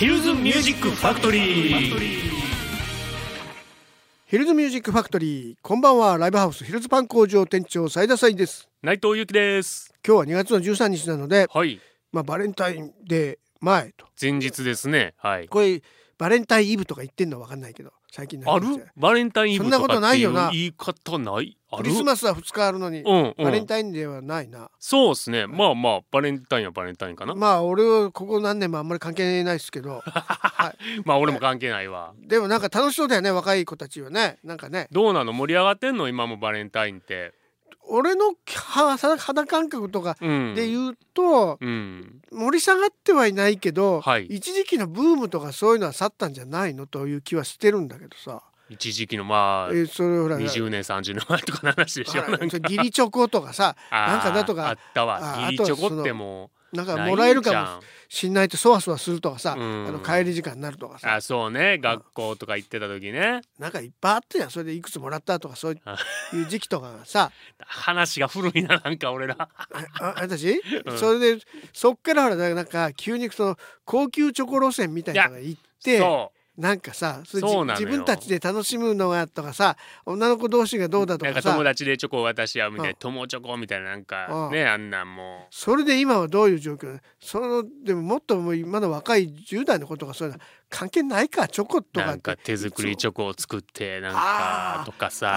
ヒルズミュージックファクトリーヒルズミュージックファクトリーこんばんは。ライブハウスヒルズパン工場店長斉田斉です。内藤由紀です。今日は2月の13日なのではい。まあバレンタインデー前と。前日ですね。はい。これバレンタインイブとか言ってんのわかんないけど最近のある？バレンタインイブとかそんなことないよな。っていう言い方ない？あクるリスマスは2日あるのに、うん、うん、バレンタインデーはないな。そうですね。まあまあバレンタインはバレンタインかな。ままあ俺はここ何年もあんまり関係ないですけど、はい、あ俺も関係ないわ。でもなんか楽しそうだよね若い子たちはね。なんかね。どうなの？盛り上がってんの？今もバレンタインって俺のは肌感覚とかうん。で言うと、うん。盛り下がってはいないけど、はい。一時期のブームとかそういうのは去ったんじゃないの？という気はしてるんだけどさ、一時期のまあえそれほら20年30年前とかの話でしょ。義理チョコとかさなんかだとかあったわ。あ義理チョコってもなんかもらえるかもしんないとそわそわするとかさ、うんあの帰り時間になるとかさ。あそうね。学校とか行ってた時ね。なんかいっぱいあったじゃんそれでいくつもらったとかそうあいう時期とかがさ。話が古いななんか俺ら。あああたち、うん。それでそっからほらなんか急にその高級チョコ路線みたいなのが行ってそなんかさそうな自分たちで楽しむのがとかさ女の子同士がどうだうなんかとかさ友達でチョコを渡し合うみたいうん。な友チョコみたいななんかうん。ねあんなんもそれで今はどういう状況？そのでももっともう今の若い10代の子とかそういうの関係ないかチョコうとかって。なんか手作りチョコを作ってなんかとかあさ。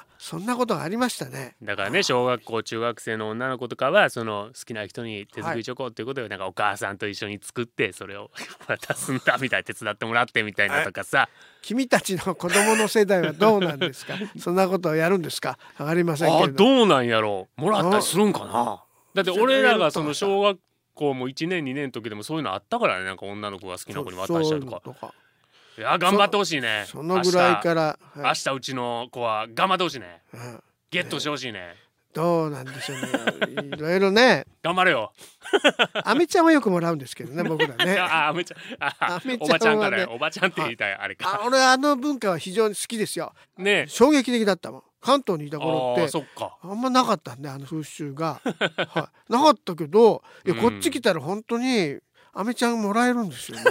あそんなことがありましたね。だからね小学校中学生の女の子とかはその好きな人に手作りチョコっていうことでなんかお母さんと一緒に作ってそれを渡すんだみたいな手伝ってもらってみたいなとかさ。君たちの子供の世代はどうなんですか？そんなことをやるんですか？わかりませんけあれど。どうなんやろう。もらったりするんかな？だって俺らがその小学校も1年2年の時でもそういうのあったからね。なんか女の子が好きな子に渡したりとかいや頑張ってほしいね。そのぐらいから、明はい。日うちの子は頑張ってほしいね。うんゲットしてほしいね。どうなんでしょうね。いろいろね。頑張れよ。アメちゃんはよくもらうんですけどね僕らね。ああめちゃんはね。おばちゃんからよおばちゃんって言いたいあれあか俺あの文化は非常に好きですよ。ね。衝撃的だったもん。関東にいた頃って。そっか。あんまなかったんであの風習が、はい、なかったけどいやうん。こっち来たら本当にアメちゃんもらえるんですよね。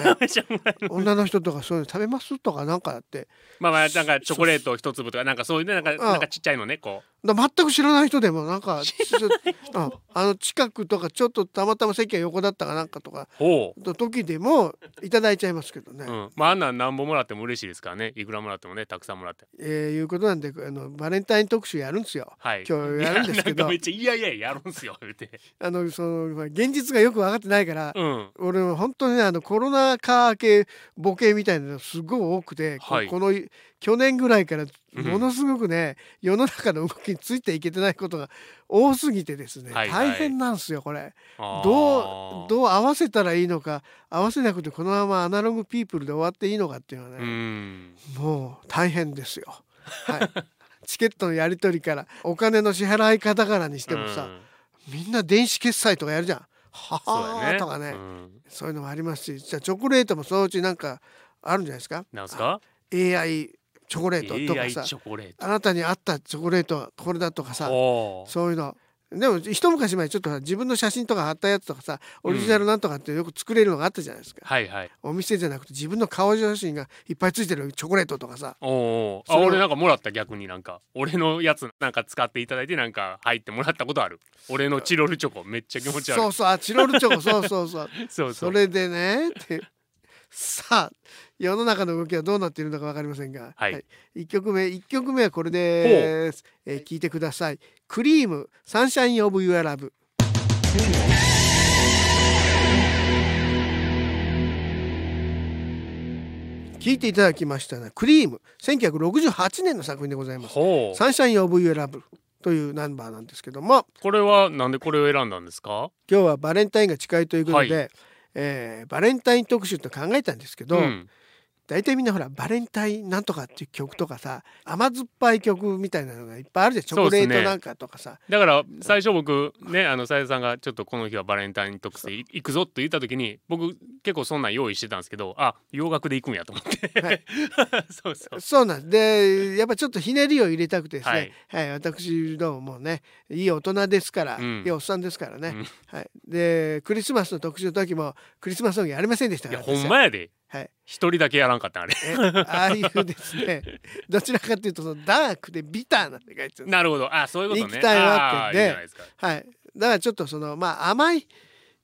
女の人とかそういうの食べますとかなんかやって。まあまあなんかチョコレート一粒とかなんかそういうねなんかん。なんかちっちゃいのねこだ全く知らない人でもなんか あの近くとかちょっとたまたま席が横だったかなんかとかの時でもいただいちゃいますけどね、う、うん、まああんなん何本もらっても嬉しいですからね。いくらもらってもねたくさんもらって。えーいうことなんであのバレンタイン特集やるんですよ。はい。今日やるんですけど。めっちゃいやいややるんすよ言うて。あのそのまあ現実がよく分かってないから、うん。俺は本当にねあのコロナ禍明けボケみたいなのすごい多くて、こはい。この去年ぐらいからうん。ものすごくね、世の中の動きについていけてないことが多すぎてですね、はいはい。大変なんですよこれ。どうどう合わせたらいいのか合わせなくてこのままアナログピープルで終わっていいのかっていうのはうね、ん。もう大変ですよ。はい。チケットのやり取りからお金の支払い方からにしてもさ、うん。みんな電子決済とかやるじゃん。はねとかね、うん。そういうのもありますしじゃあチョコレートもそのうちなんかあるんじゃないですか？なんすか？AI チョコレートとかさあなたに合ったチョコレートはこれだとかさそういうの。でも一昔前ちょっと自分の写真とか貼ったやつとかさオリジナルなんとかってよく作れるのがあったじゃないですか、はいはい。お店じゃなくて自分の顔写真がいっぱいついてるチョコレートとかさ。おおあ俺なんかもらった逆になんか俺のやつなんか使っていただいてなんか入ってもらったことある。俺のチロルチョコめっちゃ気持ち悪い。そうそうあチロルチョコそうそうそう。そうそれでねってさあ世の中の動きはどうなっているのか分かりませんが、はい。1曲目1曲目はこれです、えー聞いてください。クリームサンシャインオブユアラブ聞いていただきましたねクリーム1968年の作品でございます。サンシャインオブユアラブというナンバーなんですけども。これはなんでこれを選んだんですか？今日はバレンタインが近いということで、はえーバレンタイン特集と考えたんですけど、うん。大体みんなほらバレンタインなんとかっていう曲とかさ甘酸っぱい曲みたいなのがいっぱいあるじゃん。チョコレートなんかとかさ、だから最初僕ねあのさやさんがちょっとこの日はバレンタイン特集い行くぞと言った時に僕結構そんなん用意してたんですけどあ洋楽で行くんやと思って、はい。そうそう。そうなんでやっぱちょっとひねりを入れたくてですね、ははい。い私どうももうねいい大人ですから、うん。いいおっさんですからね、うん。はい、でクリスマスの特集の時もクリスマスソングやりませんでしたいやからほんまやで。はい、一人だけやらんかったあれ。えああいうですね。どちらかというとそのダークでビターなって書いてなるほど。あそういうことね。行きたいわってんで。あーいいじゃないですか。はい。だからちょっとそのまあ甘い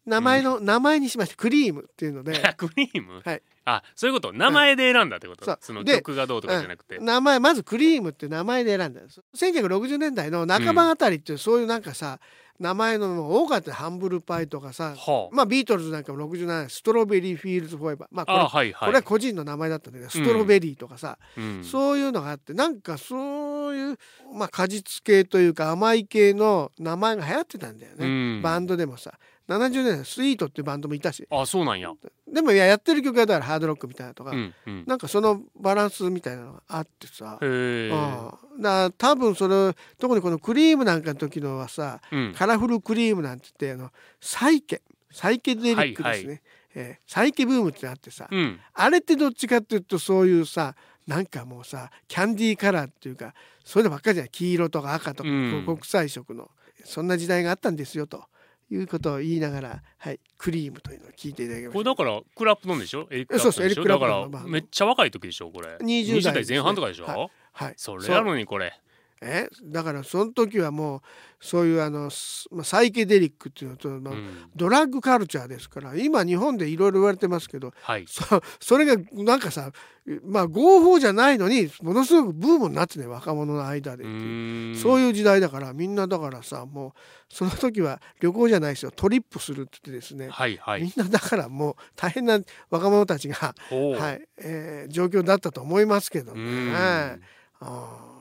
名前の、名前にしましてクリームっていうので。クリーム、はいあそういうこと。名前で選んだってこと、そう。そので曲がどうとかじゃなくて、名前まずクリームって名前で選んだんです1960年代の半ばあたりっていうそういうなんかさ、名前のも多かったよハンブルパイとかさはあ、まあビートルズなんかも67年 Strawberry Fields Forever まあこれあはいはい。これは個人の名前だったんだけどストロベリーとかさ、うん。そういうのがあってなんかそういう、まあ、果実系というか甘い系の名前が流行ってたんだよね、うん。バンドでもさ70年スイートっていうバンドもいたしあそうなんや、でもいややってる曲はだからハードロックみたいなとか、うんうん、なんかそのバランスみたいなのがあってさ、へえ、うん、だ多分それ特にこのクリームなんかの時のはさうん、カラフルクリームなんて言ってあのサイケサイケデリックですね、はいえーサイケブームってあってさ、うん、あれってど。っちかっていうとそういうさなんかもうさキャンディーカラーっていうかそういうのばっかりじゃない黄色とか赤とか、うん国際色のそんな時代があったんですよということを言いながら、はい、クリームというのを聞いていただきました。これだからクラップのんでしょ？エリック・クラップでしょ？だからめっちゃ若い時でしょこれ。20代ですね。前半とかでしょ、はい。はい、それやのにこれえだからその時はもうそういうあの、サイケデリックっていうのと、まあうん。ドラッグカルチャーですから今日本でいろいろ言われてますけどはい。そそれがなんかさまあ合法じゃないのにものすごくブームになってね若者の間でうっていう。そういう時代だからみんなだからさもうその時は旅行じゃないですよトリップするって言ってですね、はいはい。みんなだからもう大変な若者たちが、はい。えー状況だったと思いますけどうね。ん。あー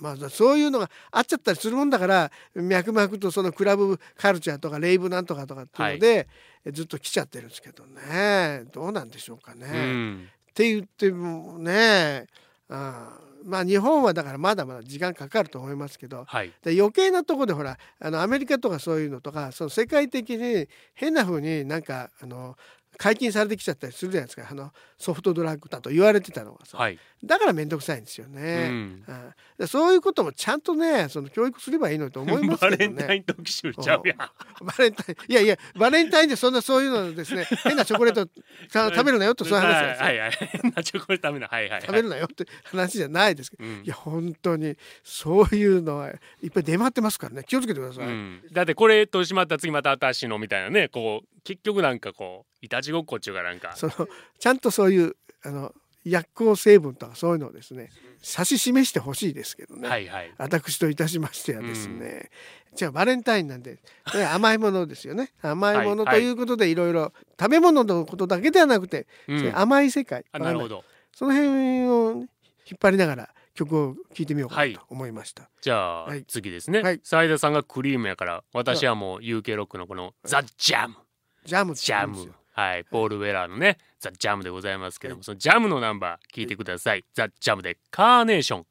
まあ、そういうのがあっちゃったりするもんだから脈々とそのクラブカルチャーとかレイブなんとかとかっていうので、えずっと来ちゃってるんですけどね。どうなんでしょうかね。うん。って言ってもねあーまあ日本はだからまだまだ時間かかると思いますけどはい。で余計なとこでほらあのアメリカとかそういうのとかその世界的に変な風になんかあの解禁されてきちゃったりするじゃないですか。あのソフトドラッグだと言われてたのがさ、はい。だから面倒くさいんですようね。ん。あでそういうこともちゃんとねその教育すればいいのにと思いますバけどね。レンタイン特集ちゃうやん。バレンタインいやいやバレンタインでそんなそういうのですね。変なチョコレートさ食べるなよとそういう話ですよ。はいはい変なチョコレート食べるな。はいはい。はい食べるなよって話じゃないですけど、うん。いや本当にそういうのはいっぱい出回ってますからね。気をつけてください。うん。だってこれとしまったら次また新しいのみたいなねこう結局なんかこういたちごっこっちゅうかなんか。そのちゃんとそういうあの薬効成分とかそういうのをですね指し示してほしいですけどね、はいはい。私といたしましてはですね、じゃあバレンタインなんで、ね甘いものですよね。甘いものはいとい。うことでいろいろ食べ物のことだけではなくて、うん。甘い世界。あなるほど。その辺をね、引っ張りながら曲を聴いてみようかと思いました。じゃあ、はい。次ですね、はい。斉田さんがクリームやから私はもう UK ロックのこのザ・ジャム。ジャム。ジャムはいポール・ウェラーのねザ・ジャムでございますけども、そのジャムのナンバー聞いてください、ザ・ジャムでカーネーション。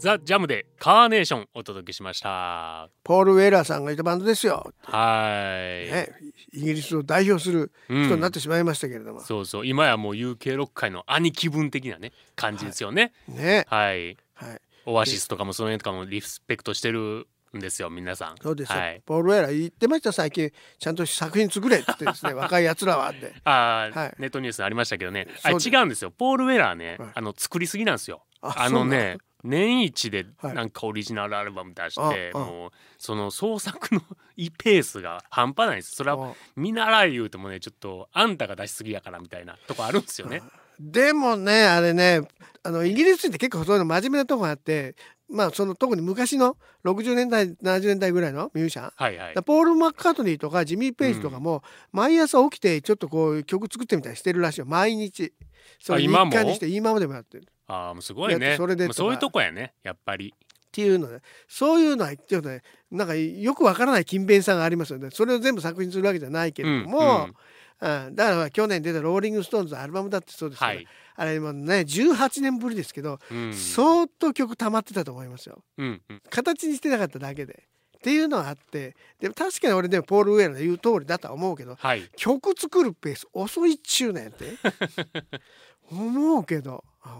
ザ・ジャムでカーネーションお届けしました。はポール・ウェーラーさんがいたバンドですよ、ーい、ね、イギリスを代表するうん。人になってしまいましたけれども、そうそう。今やもう UK ロック界の兄貴分的なね感じですよね。ね、はい。はい、オアシスとかもその辺とかもリスペクトしてるんですよ皆さん。そうですよ、はい、ポール・ウェーラー言ってました最近。ちゃんと作品作れってですね 若いやつらはって。あー、はい。ネットニュースありましたけどね。あ違うんですよ。ポール・ウェラーね、はい。あの作りすぎなんですよ。ああのね年一ではいなんかオリジナルアルバム出して、ああ。もうその創作のいペースが半端ないです。それはも見習い言うてもねちょっとあんたが出しすぎやからみたいなとこあるんですよね。うでもねあれねあのイギリスって結構そういうの真面目なとこがあってまあその特に昔の60年代70年代ぐらいのミュージシャン。はいはい。ポール・マッカートニーとかジミー・ペイジとかも毎朝起きてちょっとこう曲作ってみたりしてるらしいよ。毎日。それ日課にして今までもやってる。っああもうすごいね。てそれでそういうとこやねやっぱり。ていうので。そういうのはちょっとねなんかよくわからない勤勉さがありますよね。それを全部作品にするわけじゃないけれども、うんだから去年出た「ローリング・ストーンズ」のアルバムだってそうですけど、はい、あれもね18年ぶりですけど、うん、相当曲溜まってたと思いますよ。うんうん。形にしてなかっただけで。っっていうのはあってでも確かに俺でもポール・ウェアの言う通りだとは思うけどはい。曲作るペース遅いっちゅうねんって。思うけど、うん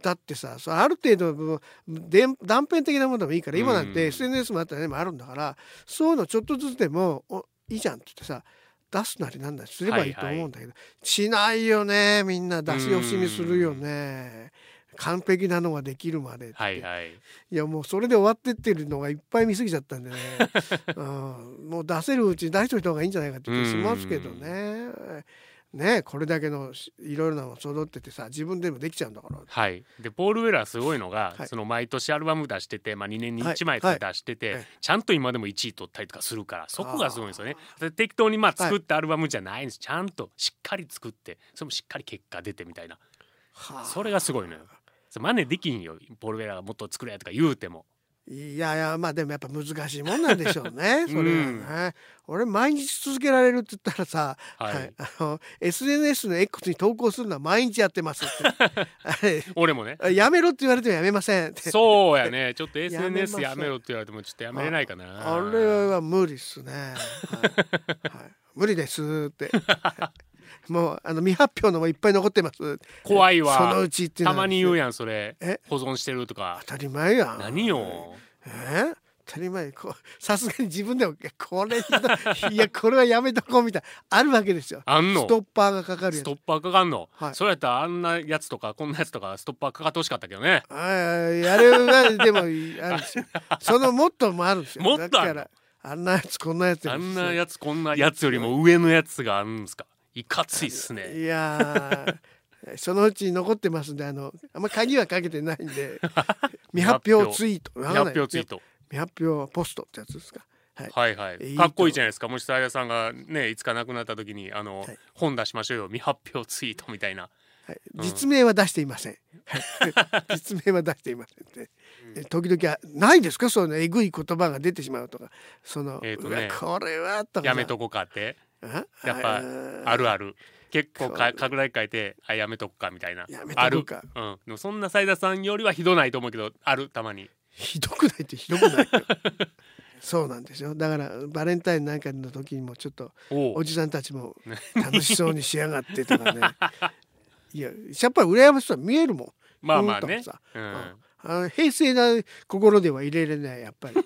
だってさある程度断片的なものでもいいから今なんてうん SNS もあったりもあるんだからそういうのちょっとずつでもおいいじゃんって言ってさ出すなりなんなりすればいい。と思うんだけど、しないよねみんな出し惜しみするよね。完璧なのができるまでって、はいはい。いやもうそれで終わってってるのがいっぱい見過ぎちゃったんでね、うん、もう出せるうちに出しといた方がいいんじゃないかって気がしますけどね。ねこれだけのしいろいろなの揃っててさ自分でもできちゃうんだから。はい、でポール・ウェラーすごいのが、はい。その毎年アルバム出してて、まあ、2年に1枚とか出してて、はい。はいちゃんと今でも1位取ったりとかするからそこがすごいんですよね。で適当にまあ作ったアルバムじゃないんです、ちゃんとしっかり作ってそれもしっかり結果出てみたいな。はあ。それがすごいのよ。真似できんよ。ポール・ウェラーがもっと作れとか言うても。いやいやまあでもやっぱ難しいもんなんでしょうねそれはうんね。俺毎日続けられるって言ったらさ、はい。あの SNS の X に投稿するのは毎日やってますって。俺もね。やめろって言われてもやめませんそうやね。ちょっと SNS やめろって言われてもちょっとやめれないかな。あれは無理っすね。はい。はい。無理ですって。もうあの未発表のもいっぱい残ってます。怖いそのわうちってたまに言うやんそれ。え？保存してるとか。当たり前やん。何よ。え？当たり前。こうさすがに自分でもいやこれい。やこれはやめとこうみたいな。あるわけですよ。あんの？ストッパーがかかるやつ。スト。ッパーかかんの、はい。そうやったらあんなやつとかこんなやつとかストッパーかかってほしかったけどね。あああれはでもあるんですよ。そのもっともあるんですよ。もっとあるだからあんなやつこんなやつあんなつやつこんなやつよりも上のやつがあるんですか？いかついっすね。いやーそのうち残ってますんであのあんま鍵はかけてないんで。未発表ツイート。わかんない。発表ツイート。未発表ポストってやつですか？はい、はいはい。かっこいいじゃないですか。もしさやさんがねいつか亡くなった時にあの、はい本出しましょうよ。未発表ツイートみたいな。はい、うん。実名は出していません。はい。実名は出していません。って、え時々あないですか？そのえぐい言葉が出てしまうとか。その、えーとね。これはとかさ。やめとこうかって。あやっぱー。あるある。結構か拡大書いてあやめとくかみたいな。やめとある。くかうん、でもそんな斉田さんよりはひどないと思うけどあるたまに。ひどくないってひどくないよ そうなんですよ。だからバレンタインなんかの時にもちょっとおおじさんたちも楽しそうにしやがってとかね。いややっぱり羨ましさ見えるもん。まあまあね。うんとかさ。うん。あの平静な心では入れれないやっぱり。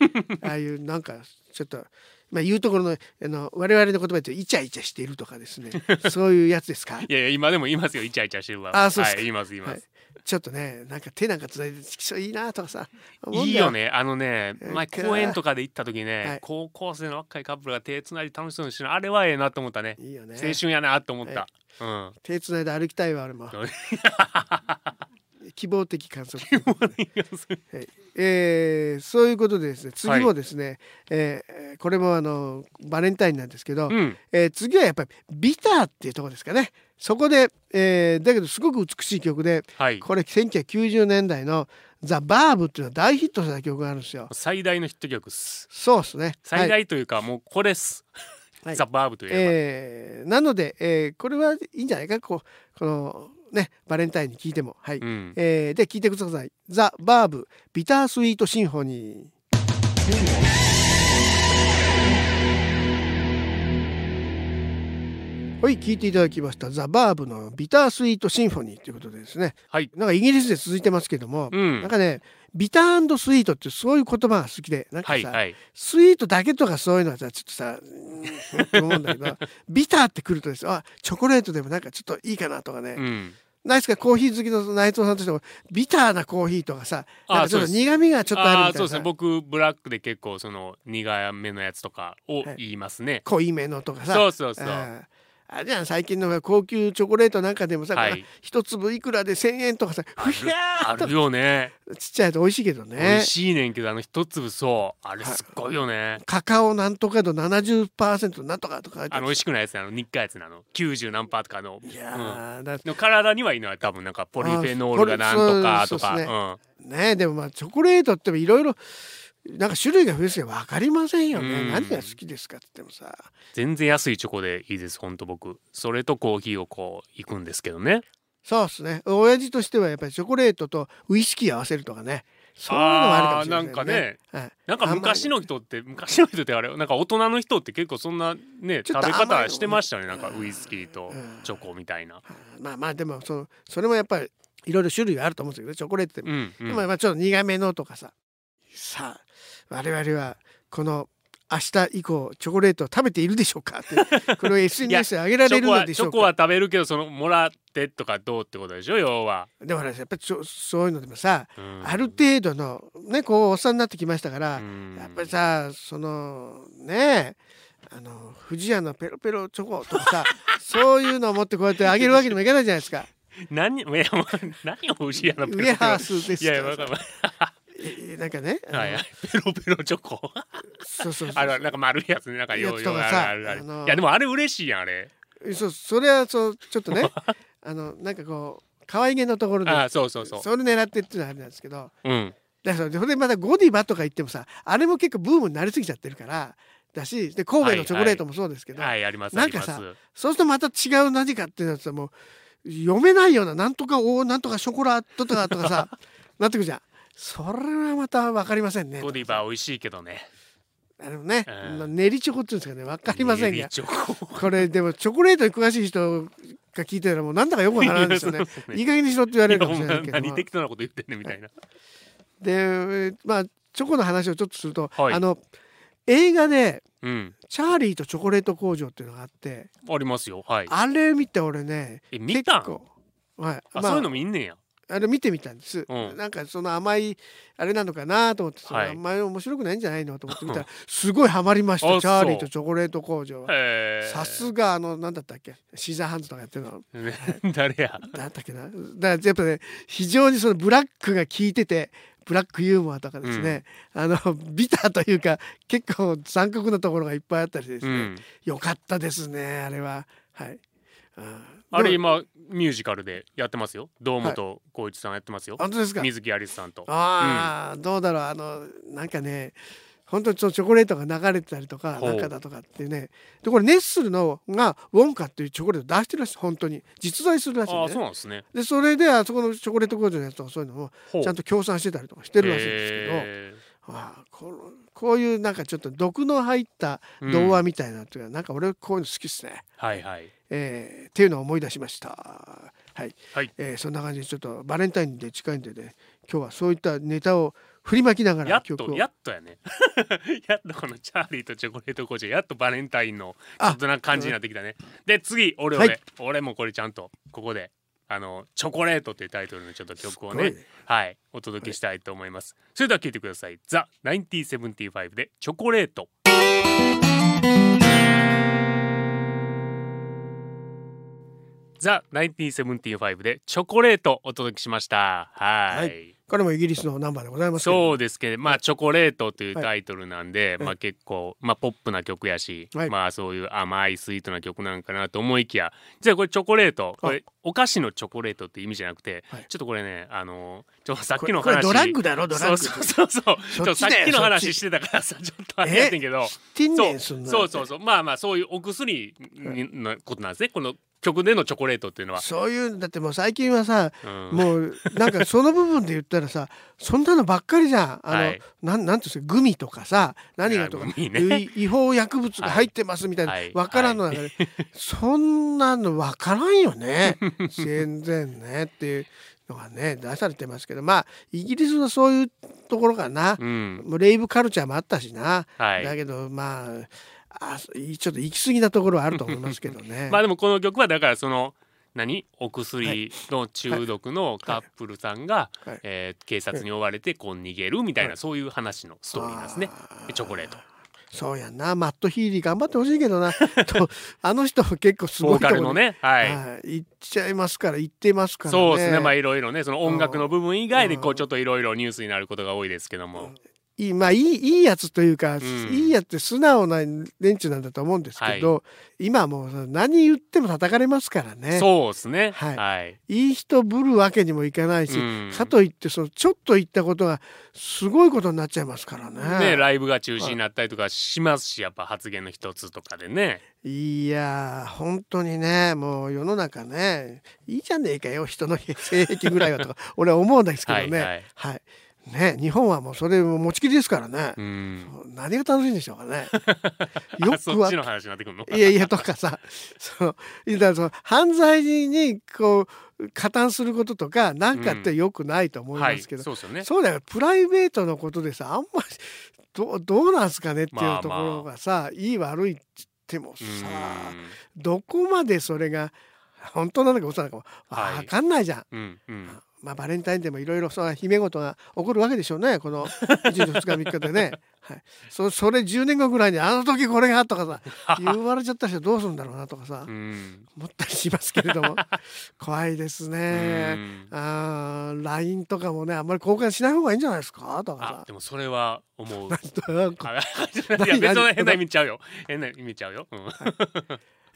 ああいうなんかちょっとまあ言うところのあの我々の言葉でイチャイチャしているとかですね。そういうやつですか？いやいや今でも言いますよイチャイチャしてるわ。あそうっすか。はい言います言います、はい。ちょっとねなんか手なんかつないできそういいなとかさいいよね。あのねえー前公園とかで行った時ね、はい。高校生の若いカップルが手つないで楽しそうにしてるの。あれはええなと思ったね。いいよね。青春やなと思った、うん。手つないで歩きたいわ俺も。そ う希望的観測はい。えーそういうことでですね次もですね、えーこれもあのバレンタインなんですけど、うん。えー次はやっぱりビターっていうところですかね。そこで、えーだけどすごく美しい曲ではい。これ1990年代の「ザ・バーブ」っていうのは大ヒットした曲があるんですよ。最大のヒット曲っす。そうですね。最はい大というか、もうこれっす、はい。ザ・バーブといえば、えーなので、えーこれはいいんじゃないか。こうこのねバレンタインに聞いても。はい、うん。えーで聞いてください「ザ・バーブビタースイートシンフォニー」はい聞いていただきました「ザ・バーブのビタースイートシンフォニー」ということでですね。はい。なんかイギリスで続いてますけども、うん。なんかねビタースイートってそういう言葉が好きでなんかさ、はいはい。スイートだけとかそういうのはさちょっとさうーんって思うんだけど ビターってくるとですあチョコレートでもなんかちょっといいかなとかね、うん。ないですかコーヒー好きの内藤さんとしてもビターなコーヒーとかさあなんかちょっと苦味がちょっとあるみたいな。そうですね。僕ブラックで結構その苦めのやつとかをはい。言いますね、濃いめのとかさ。そうそうそうあれじゃん最近の高級チョコレートなんかでもさ、はい。一粒いくらで1,000円とかさふやーっとあるよね。ちっちゃいと美味しいけど美ね味しいねんけどあの一粒そう。あれすっごいよね。カカオなんとか度70%なんとかとかあの美味しくないやつあの。日課やつなの90何パーとかの。いやうん。の体にはいいのは多分。なんかポリフェノールがなんとかとか。あそうそうですうん。ねでもまあチョコレートっていろいろなんか種類が増えすぎて分かりませんよね。うん。何が好きですかって言ってもさ。全然安いチョコでいいですほんと僕。それとコーヒーをこう行くんですけどね。そうですね。親父としてはやっぱりチョコレートとウイスキー合わせるとかね。そういうのもあるかもしれない、あーなんかね。はい、なんか昔の人って昔の人ってあれなんか大人の人って結構そんなね食べ方してましたね。なんかウイスキーとうん。チョコみたいな。まあまあでもそのそれもやっぱりいろいろ種類があると思うんですけどね。チョコレートって、うんうん。まあまあちょっと苦めのとかささあ我々はこの明日以降チョコレートを食べているでしょうか？ってこれを SNS で上げられるのでしょうか？チョコは食べるけどそのもらってとかどうってことでしょ？要は。でもねやっぱりそういうのでもさ、うん。ある程度のねこうおっさんになってきましたから、うん。やっぱりさそのねあの富士屋のペロペロチョコとかさ そういうのを持ってこうやってあげるわけにもいかないじゃないですか。何いやもう何を牛やのウエハースですいやいなんかね、はいはい。ペロペロチョコ。そうそうそうあのなんか丸いやつねなんかようようあるやつとかさあるいやでもあれ嬉しいやんあれ。そうそれはそうちょっとね あのなんかこう可愛げのところであそうそうそう。それ狙ってっていうのはあれなんですけどうん。だからそれでまたゴディバとか言ってもさあれも結構ブームになりすぎちゃってるからだしで神戸のチョコレートもそうですけど、はいありますなんかさそうするとまた違う何かっていうのはさもう読めないようななんとかおなんとかショコラとかとかさ なってくるじゃんそれはまた分かりませんね。ゴディバ美味しいけどね。あのね、うん。練りチョコっていうんですかね。分かりませんがこれでもチョコレートに詳しい人が聞いてたらもうなんだかよくわからないんですよね。いやそうですね。いい加減にしろって言われるかもしれないけど。も何適当なこと言ってんねんみたいな。でまあチョコの話をちょっとすると、はい。あの映画でうん「チャーリーとチョコレート工場」っていうのがあって。ありますよ。はい。あれ見て俺ねえ見たん？結構。はい。あそういうの見んねんやあれ見てみたんです、うん。なんかその甘いあれなのかなと思ってそのはい甘い面白くないんじゃないのと思って見たら すごいハマりました。あチャーリーとチョコレート工場さすがあのなんだったっけ？シザーハンズとかやってるの。ね 誰や？なんだっけな？だからやっぱね非常にそのブラックが効いててブラックユーモアとかですね、あのビターというか結構残酷なところがいっぱいあったりですね、うん。よかったですねあれは。はいあれ今ミュージカルでやってますよ。堂本光一さんやってますよ。本当ですか？水木有栖さんと。ああ、どうだろう。あのなんかね本当にチョコレートが流れてたりとかほう。中だとかってね。でこれネッスルのがウォンカっていうチョコレート出してるらしい。本当に。実在するらしいああそうねなんですね。でそれであそこのチョコレート工場のやつとかそういうのもほう。ちゃんと協賛してたりとかしてるらしいんですけど、へああこのこういうなんかちょっと毒の入ったー童話みたいなっていうか、なんか俺こういうの好きですね。はいはいえーっていうのを思い出しました。はい、はい。えーそんな感じでちょっとバレンタインデー近いんでね今日はそういったネタを振りまきながやっら曲を。とやっとやね。やっとこのチャーリーとチョコレート工場やっとバレンタインのちあょっとな感じになってきたね。で次俺はい。俺、俺もこれちゃんとここであのチョコレートっていうタイトルのちょっと曲をねね。はいお届けしたいと思います、それでは聴いてください「ザ・1975」で「チョコレート」ザ・1975でチョコレートお届けしました。はい。はい。これもイギリスのナンバーでございますそうですけどまあチョコレートというはいタイトルなんで、まあ結構まあポップな曲やし、はい。まあそういう甘いスイートな曲なんかなと思いきや。じゃあこれチョコレートこれお菓子のチョコレートって意味じゃなくて、はい。ちょっとこれねあのちょさっこきの話。れこれドラッグだろドラッグ。そうそうそう。そうちょっとさっきの話してたからさちょっとあれやってんけど。ティンそう。そうそうそう。まあまあそういうお薬にのことなんですね。この曲でのチョコレートっていうのは。そういうだってもう最近はさうん。もうなんかその部分で言ったらさそんなのばっかりじゃん。あの、はい。なんなんていうんですかグミとかさ何がとかね。い違法薬物が入ってますみたいな、はい。わからんの中で、そんなのわからんよね。全然ねっていうのがね出されてますけどまあイギリスのそういうところかな、うん。もうレイブカルチャーもあったしな、はい。だけどまああちょっと行き過ぎなところはあると思いますけどね。まあでもこの曲はだからその何？お薬の中毒のカップルさんが、はい。えー警察に追われてこう逃げるみたいな、はい。そういう話のストーリーなんですね。チョコレート。そうやんな。マット・ヒーリー頑張ってほしいけどな。とあの人も結構すごいところカルのね。はい、はい、行っちゃいますから行ってますからね。そうですね。まあいろいろねその音楽の部分以外でこううん。ちょっといろいろニュースになることが多いですけども、いいまあいいいいやつというか、ん。いいやつって素直な連中なんだと思うんですけど、今はもう何言っても叩かれますからね。そうですね。はい。はい、いい人ぶるわけにもいかないし、うん。かといってそのちょっと言ったことがすごいことになっちゃいますからね。ねライブが中止になったりとかしますしやっぱ発言の一つとかでね。いやー本当にねもう世の中ねいいじゃねえかよ人の性癖ぐらいはとか俺は思うんですけどね。はいはい。はいね日本はもうそれも持ちきりですからね、うん。何が楽しいんでしょうかね。あそっはちの話になってくるの？いやいやとかさ。そう。だからその犯罪にこう加担することとかなんかってよくないと思いはいますけど、そうだよ。プライベートのことでさあんまりどどうなんすかねっていうところがさ、いい悪いって言ってもさ、どこまでそれが本当なのか嘘なのかはい分かんないじゃん。うんうんうんまあ、バレンタインでもいろいろその姫事が起こるわけでしょうね。この1日2日3日でね、はい、そそれ10年後ぐらいに「あの時これが」とかさ言われちゃった人どうするんだろうなとかさうん。思ったりしますけれども。怖いですね。うん。あー LINE とかもねあんまり交換しない方がいいんじゃないですか？とかあでもそれは思う。さ。なんかあいや別の変な意味ちゃうよ。変な意味ちゃうよ、うん。い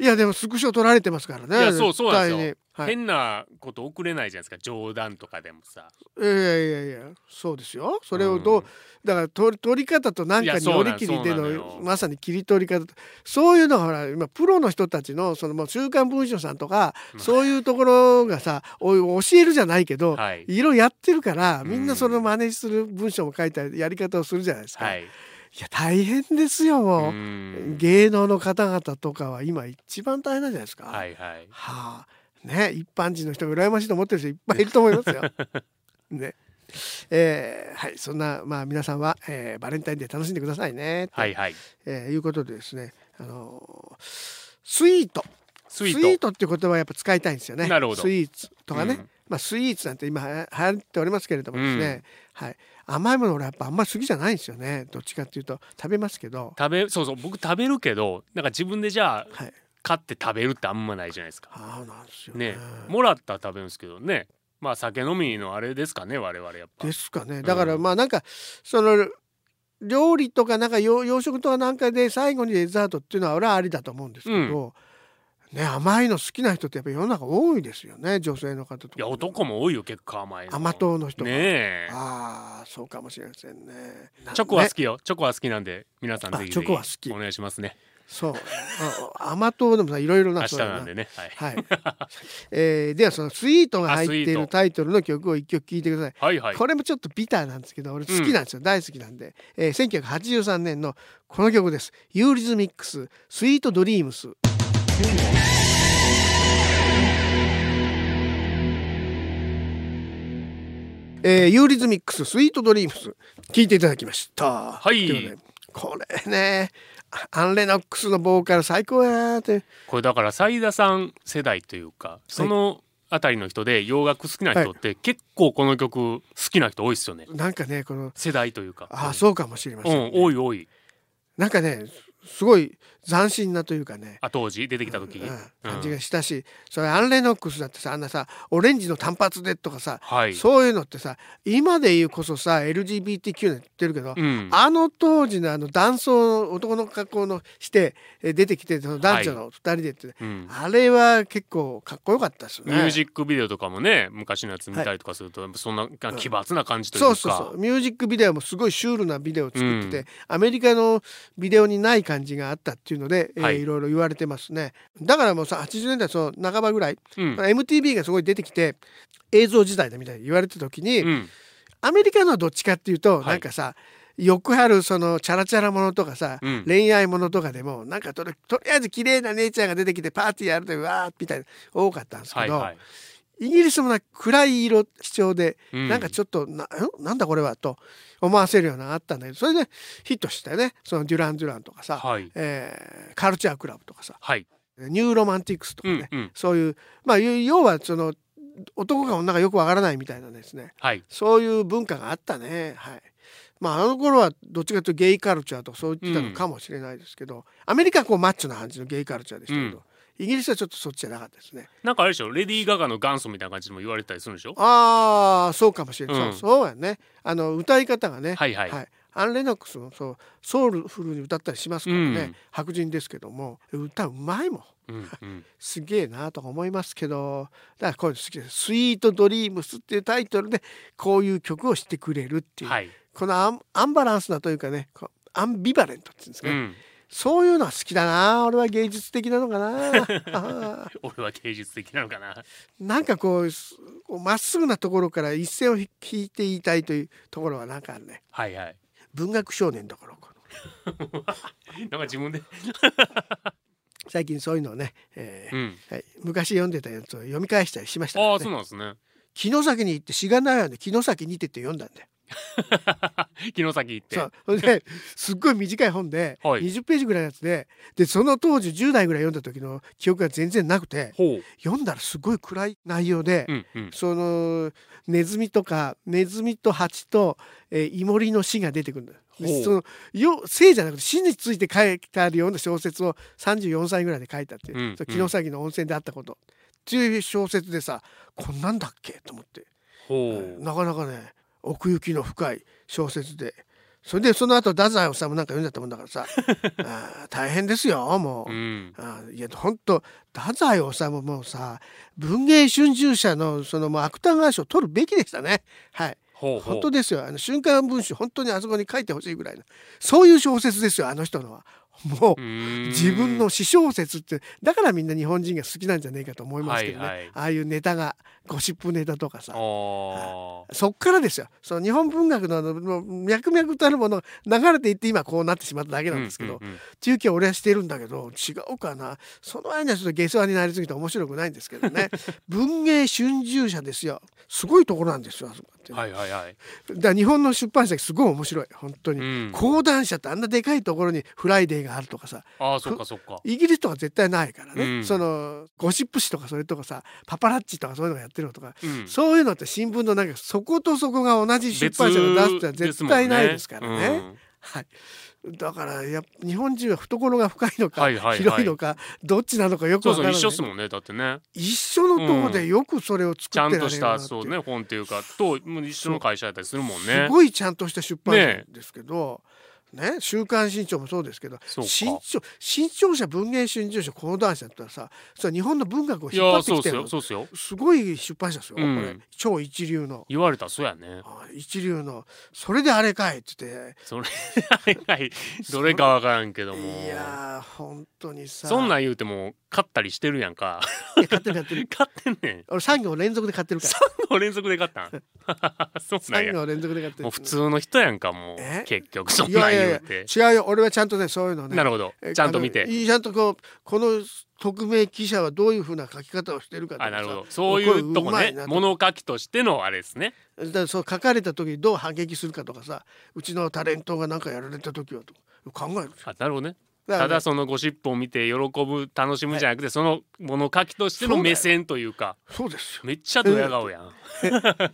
やでもスクショ撮られてますからね。いやそうそうなんですよ。はい、変なこと送れないじゃないですか。冗談とかでもさ。いやいやいやそうですよ。それをどう、んだから取り取り方と何かによりきりでのまさに切り取り方そういうのがほら今プロの人たちのそのもう週刊文春さんとかうんそういうところがさお教えるじゃないけど、はい。いろいろやってるからうんみんなその真似する文章も書いたりやり方をするじゃないですか。、はいいや大変ですよもう。うん芸能の方々とかは今一番大変なんじゃないですか。はいはいはあね一般人の人が羨ましいと思ってる人いっぱいいると思いますよ。ね。えーはいそんなまあ皆さんは、えーバレンタインデー楽しんでくださいね。はいはいえーいうことでですねあのースイートスイートっていう言葉はやっぱ使いたいんですよね。なるほどスイーツとかね、うんまあスイーツなんて今流行っておりますけれどもですね、はい甘いもの俺やっぱあんまり好きじゃないんですよね。どっちかっていうと。食べますけど、食べそうそう。僕食べるけどなんか自分でじゃあはい。買って食べるってあんまないじゃないですか。ああなんですよね。ね。もらったら食べるんですけどね。まあ酒飲みのあれですかね我々やっぱ。ですかね。だからまあなんかその料理とかなんか洋洋食とかなんかで最後にデザートっていうのは俺はありだと思うんですけど、ね甘いの好きな人ってやっぱ世の中多いですよね女性の方とか。いや男も多いよ結構甘いの。甘党の人が、ねえ。ああそうかもしれませんね。チョコは好ねきよ、チョコは好きなんで皆さんぜひチョコは好き。お願いしますね。そう。あ甘党でもさいろいろ明日なんでね。はい、はい、えーではそのスイートが入っているタイトルの曲を一曲聴いてください。はいはい。これもちょっとビターなんですけど俺好きなんですよ、大好きなんで、えー、1983年のこの曲です。ユーリズミックス Sweet Dreams えー、ユーリズミックス Sweet Dreams。聞いていただきました。はい。これねアン・レノックスのボーカル最高やー。ってこれだから斉田さん世代というかそのあたりの人で洋楽好きな人って結構この曲好きな人多いですよね。なんかねこの世代というか。あそうかもしれません、うん多い多い。なんかねすごい斬新なというかね。あ当時出てきた時、うんうん。感じがしたし、それアン・レノックスだってさあんなさオレンジの単発でとかさ、はい。そういうのってさ今で言うこそさ LGBTQ の言ってるけど、うん。あの当時のあの男装男の格好のしてえ出てきてその男女の二人でって、うん。あれは結構かっこよかったですよね。ミュージックビデオとかもね昔のやつ見たりとかすると、そんな奇抜な感じというか、そうそうそう。ミュージックビデオもすごいシュールなビデオを作ってて、アメリカのビデオにない感じがあったっていうので、えーはい。いろいろ言われてますね。だからもうさ80年代その半ばぐらい、うん。MTV がすごい出てきて映像時代だみたいに言われてた時に、うん。アメリカのはどっちかっていうと、はい。なんかさよくあるそのチャラチャラものとかさ、うん。恋愛ものとかでもなんかとりとりあえず綺麗な姉ちゃんが出てきてパーティーやるというわーみたいな多かったんですけど、はいはいイギリスもな暗い色基調でうん。なんかちょっとな,、ん、なんだこれはと思わせるようなあったんだけどそれでヒットしたよね。そのデュラン・デュランとかさ、はい。えーカルチャークラブとかさはい。ニューロマンティクスとかね、うんうん。そういうまあ要はその男か女かよくわからないみたいなですね。はい。そういう文化があったね。はい。まああの頃はどっちかというとゲイカルチャーとかそう言ってたのかもしれないですけど、アメリカはこうマッチョな感じのゲイカルチャーでしたけど、イギリスはちょっとそっちじゃなかったですね。なんかあれでしょ？レディー・ガガの元祖みたいな感じでも言われてたりするんでしょ？ああそうかもしれない、うん。そうそうやね。あの歌い方がね、はいはい。アニー・レノックスもそうソウルフルに歌ったりしますからね、うん。白人ですけども歌うまいもん。うんうん。すげえなとか思いますけどだからこういうの好きです「スイート・ドリームス」っていうタイトルでこういう曲をしてくれるっていう、はい。このアンアンバランスなというかねアンビバレントっていうんですかね、うんそういうのは好きだな。俺は芸術的なのかな。あ俺は芸術的なのかな。ーなんかこうまっすぐなところから一線を引引いて言いたいというところはなんかあるねはいはい。文学少年だからかな。んか自分で。最近そういうのをね、えーうん。はい、昔読んでたやつを読み返したりしましたね。ああそうなんですね。城崎に行ってしがないわね城崎にてって読んだんだよ 城崎行って。そう。それですっごい短い本ではい。20ページぐらいのやつででその当時10代ぐらい読んだ時の記憶が全然なくてほう。読んだらすごい暗い内容で、うんうん。そのネズミとかネズミと蜂と、えーイモリの死が出てくるんだよ。でほう。そのよ生じゃなくて死について書いてあるような小説を34歳ぐらいで書いたっていう、うんその城崎の温泉であったこと、っていう小説でさこんなんだっけと思って、ほう。なかなかね奥行きの深い小説で。それでその後太宰治なんか読んじゃったもんだからさ。あー大変ですよもう。うん。あいや本当太宰治もさ文藝春秋社のそのもう芥川賞を取るべきでしたね。はい。ほう本当ですよ。あの瞬間文春本当にあそこに書いてほしいぐらいの。そういう小説ですよあの人のはもう自分の私小説ってだからみんな日本人が好きなんじゃないかと思いますけどね、はいはい。ああいうネタがゴシップネタとかさ。あー。そっからですよ。その日本文学のあの脈々たるものが流れていって今こうなってしまっただけなんですけど、うんうんうん。中継は俺はしてるんだけど違うかな。その間にはちょっと下世話になりすぎて面白くないんですけどね。文芸春秋社ですよ。すごいところなんですよあそこって、はいはいはい。だ日本の出版社すごい面白い。本当に、うん。講談社ってあんなでかいところにフライデーがあるとかさああそっかそっか。イギリスとか絶対ないからね、うん。そのゴシップ誌とかそれとかさパパラッチとかそういうのがやってるのとか、うん。そういうのって新聞のなんかそことそこが同じ出版社が出すってのは絶対ないですからね。はい。だからや日本人は懐が深いのか、はいはいはい。広いのかどっちなのかよくそうそうわからない。一緒っすもんねだってね。一緒のとこでよくそれを作ちゃってられるんとしたなっていうそうね本っていうかと一緒の会社やったりするもんね。すごいちゃんとした出版ね社ですけど、ね週刊新潮もそうですけど新潮新潮社文芸春秋社講談社ってのはさそれは日本の文学をい引っ張ってきてるすごい出版社ですよ、うん。これ。超一流の。言われたらそうやね。あ一流の。それであれかいっつって。それはい。どれかわからんけども。いやー本当にさ。そんなん言うても買ったりしてるやんか。いや買ってる買ってる。買ってんねん。俺3行連続で買ってるから。3号連続で買ったん？そうなん3や行連続で買ってる。もう普通の人やんかもう。え？結局そんなんいやいやいや言うて違うよ俺はちゃんとねそういうのね。なるほど。えちゃんと見て。ちゃんとこうこの匿名記者はどういうふうな書き方をしてるかあなるほど。そういうとこね。物書きとしてのあれですね。だからそう書かれた時にどう反撃するかとかさ。うちのタレントが何かやられた時はとか。考えるあなるほどね。だただそのゴシップを見て喜ぶ楽しむじゃなくてその物書きとしての目線というか。そうですよ。めっちゃドヤ顔やん。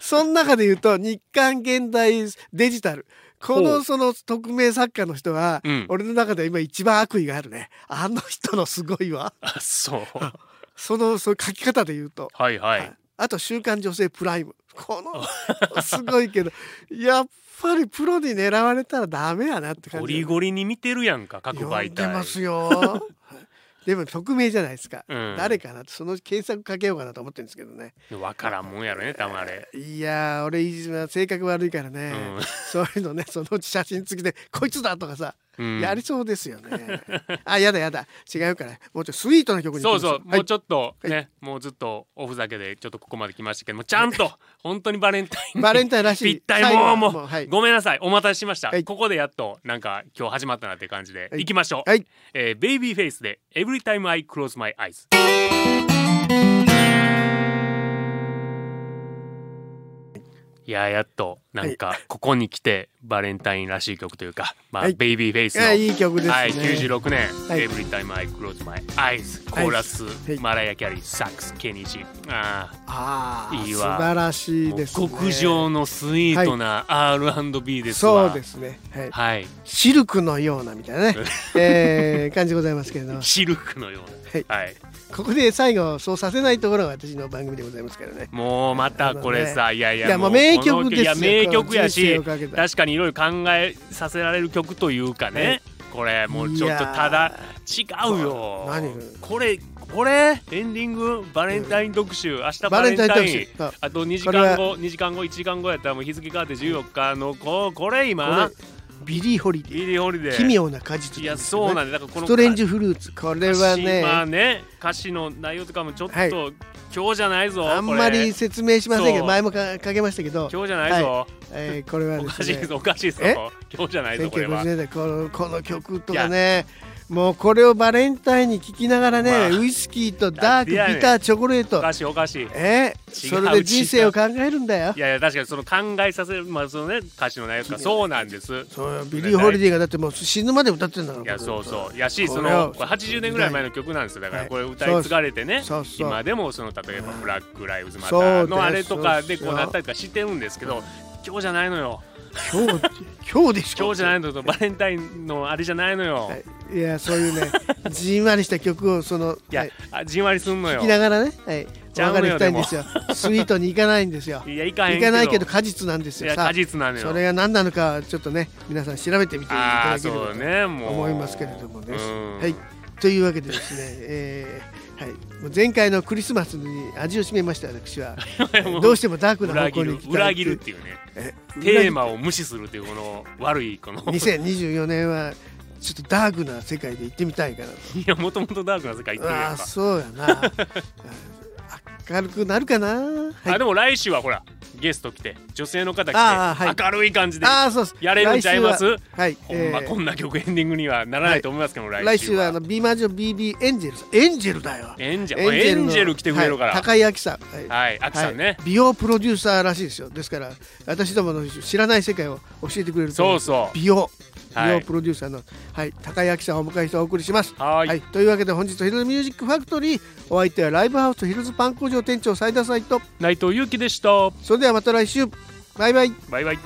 その中で言うと日刊現代デジタル。こほのうその匿名作家の人は、うん。俺の中では今一番悪意があるね。あの人のすごいわ。あそう。そのそういう書き方で言うと、はいははいい。あと「週刊女性プライム」このすごいけどやっぱりプロに狙われたらダメやなって感じゴリゴリに見てるやんか各読媒んでま体すよ。は いでも匿名じゃないですか、うん。誰かなってその検索かけようかなと思ってるんですけどね。わからんもんやろねたまあれいやー俺今性格悪いからね、うん。そういうのねそのうち写真付きで「こいつだ!」とかさ、うん。やりそうですよね。あやだやだ。違うから。もうちょっとスイートな曲にそう。そう、行きましょもうちょっとね、もうずっとおふざけでちょっとここまで来ましたけどもちゃんと 本当にバレンタインバレンタインらしい。ぴったりもうもう、はい。ごめんなさい。お待たせしました、はい。ここでやっとなんか今日始まったなって感じで、はい。い、きましょう、はい。えー、ベイビーフェイスで Every time I close my eyes いややっとなんかここに来てバレンタインらしい曲というか、まあはい。ベイビーフェイスのいやいい曲ですね、はい、96年、はい Every time I close my eyes コーラス、はい。マライア・キャリーサックスケニー G あああいいわ。素晴らしいあですね。極上のスイートな R&B ですわ、そうですね。はい。はい。シルクのようなみたいなね、えー、感じでございますけれども。シルクのような。はい、ここで最後そうさせないところが私の番組でございますからね。もうまたこれさ、いやいやいやもうう名曲ですよ。いや名曲やしをかけた。確かにいろいろ考えさせられる曲というかね、はい。これもうちょっとただ違うよ。何？これこれエンディング？バレンタイン特集？明日ババレンタインあと2時間後2時間後1時間後やったらもう日付変わって14日のここれ今？ビリー・ホリデビリー・ホリデー。ー奇妙な果実いやそうなんでだからこのストレンジフルーツ。これは歌詞まあねね歌詞の内容とかもちょっと、はい今日じゃないぞあんまりこ説明しませんけど前もかかけましたけど。れ、今日じゃないぞ、えーこれはね。かしいぞおかしいぞ。え？今日じゃないぞこれは。1950年代このこの曲とかね。もうこれをバレンタインに聴きながらね、まあ。ウイスキーとダークビターチョコレート。おかしいおかしい。いえ？それで人生を考えるんだよ。やいや確かにその考えさせるまあそのね歌詞の内容とかそうなんです。そうよ。ビリー・ホリデーがだってもう死ぬまで歌ってんだからいやそうそう。やしそのこれ80年ぐらい前の曲なんですよ。だからはい。これ歌い継がれてね。そうそう今でもその例えば「ブラック・ライブズ・マター」のあれとかでこそううなったりとかしてるんですけど今日じゃないのよ。今日今日でしょ。今日じゃないのとバレンタインのあれじゃないのよ。はい。いやそういうね じんわりした曲をそのいやはい。あじんわりすんのよ。聴きながらねはい。お別れしたいんですよ。スイートに行かないんですよ。いやいか行かないけど果実なんですよ。果実なのよ。それが何なのかちょっとね皆さん調べてみていただければそうねもう。思いますけれどもね。うん。はい。というわけでですね、えーはい、もう前回のクリスマスに味を占めました私は。どうしてもダークな方向に行きたい裏切る。っていうね。えテーマを無視するっていうこの悪いこの。2024年はちょっとダークな世界で行ってみたいかなと。いやもともとダークな世界行ってるやああんかそうやな 明るくなるかな？はい。あでも来週はほらゲスト来て女性の方来て、はい。明るい感じでやれるんちゃいます？ははい、ほんまえー。こんな曲エンディングにはならないと思いますけど、来来週はあのージョ BB エンジェル。さんエンジェルだよ。エンジェル？エンジェル来てくれるから。はい。高井明さん、はい。はいアキさんね、はい。美容プロデューサーらしいですよ。ですから私どもの知らない世界を教えてくれるそうそう。美容美はい。容プロデューサーの、はい高井明さんをお迎えしてお送りします。はーい。はい、というわけで本日ヒルズミュージックファクトリーお相手はライブハウスヒルズパン工場店長斉田斎と。内藤裕樹でした。それではまた来週。バイバイ。バイバイ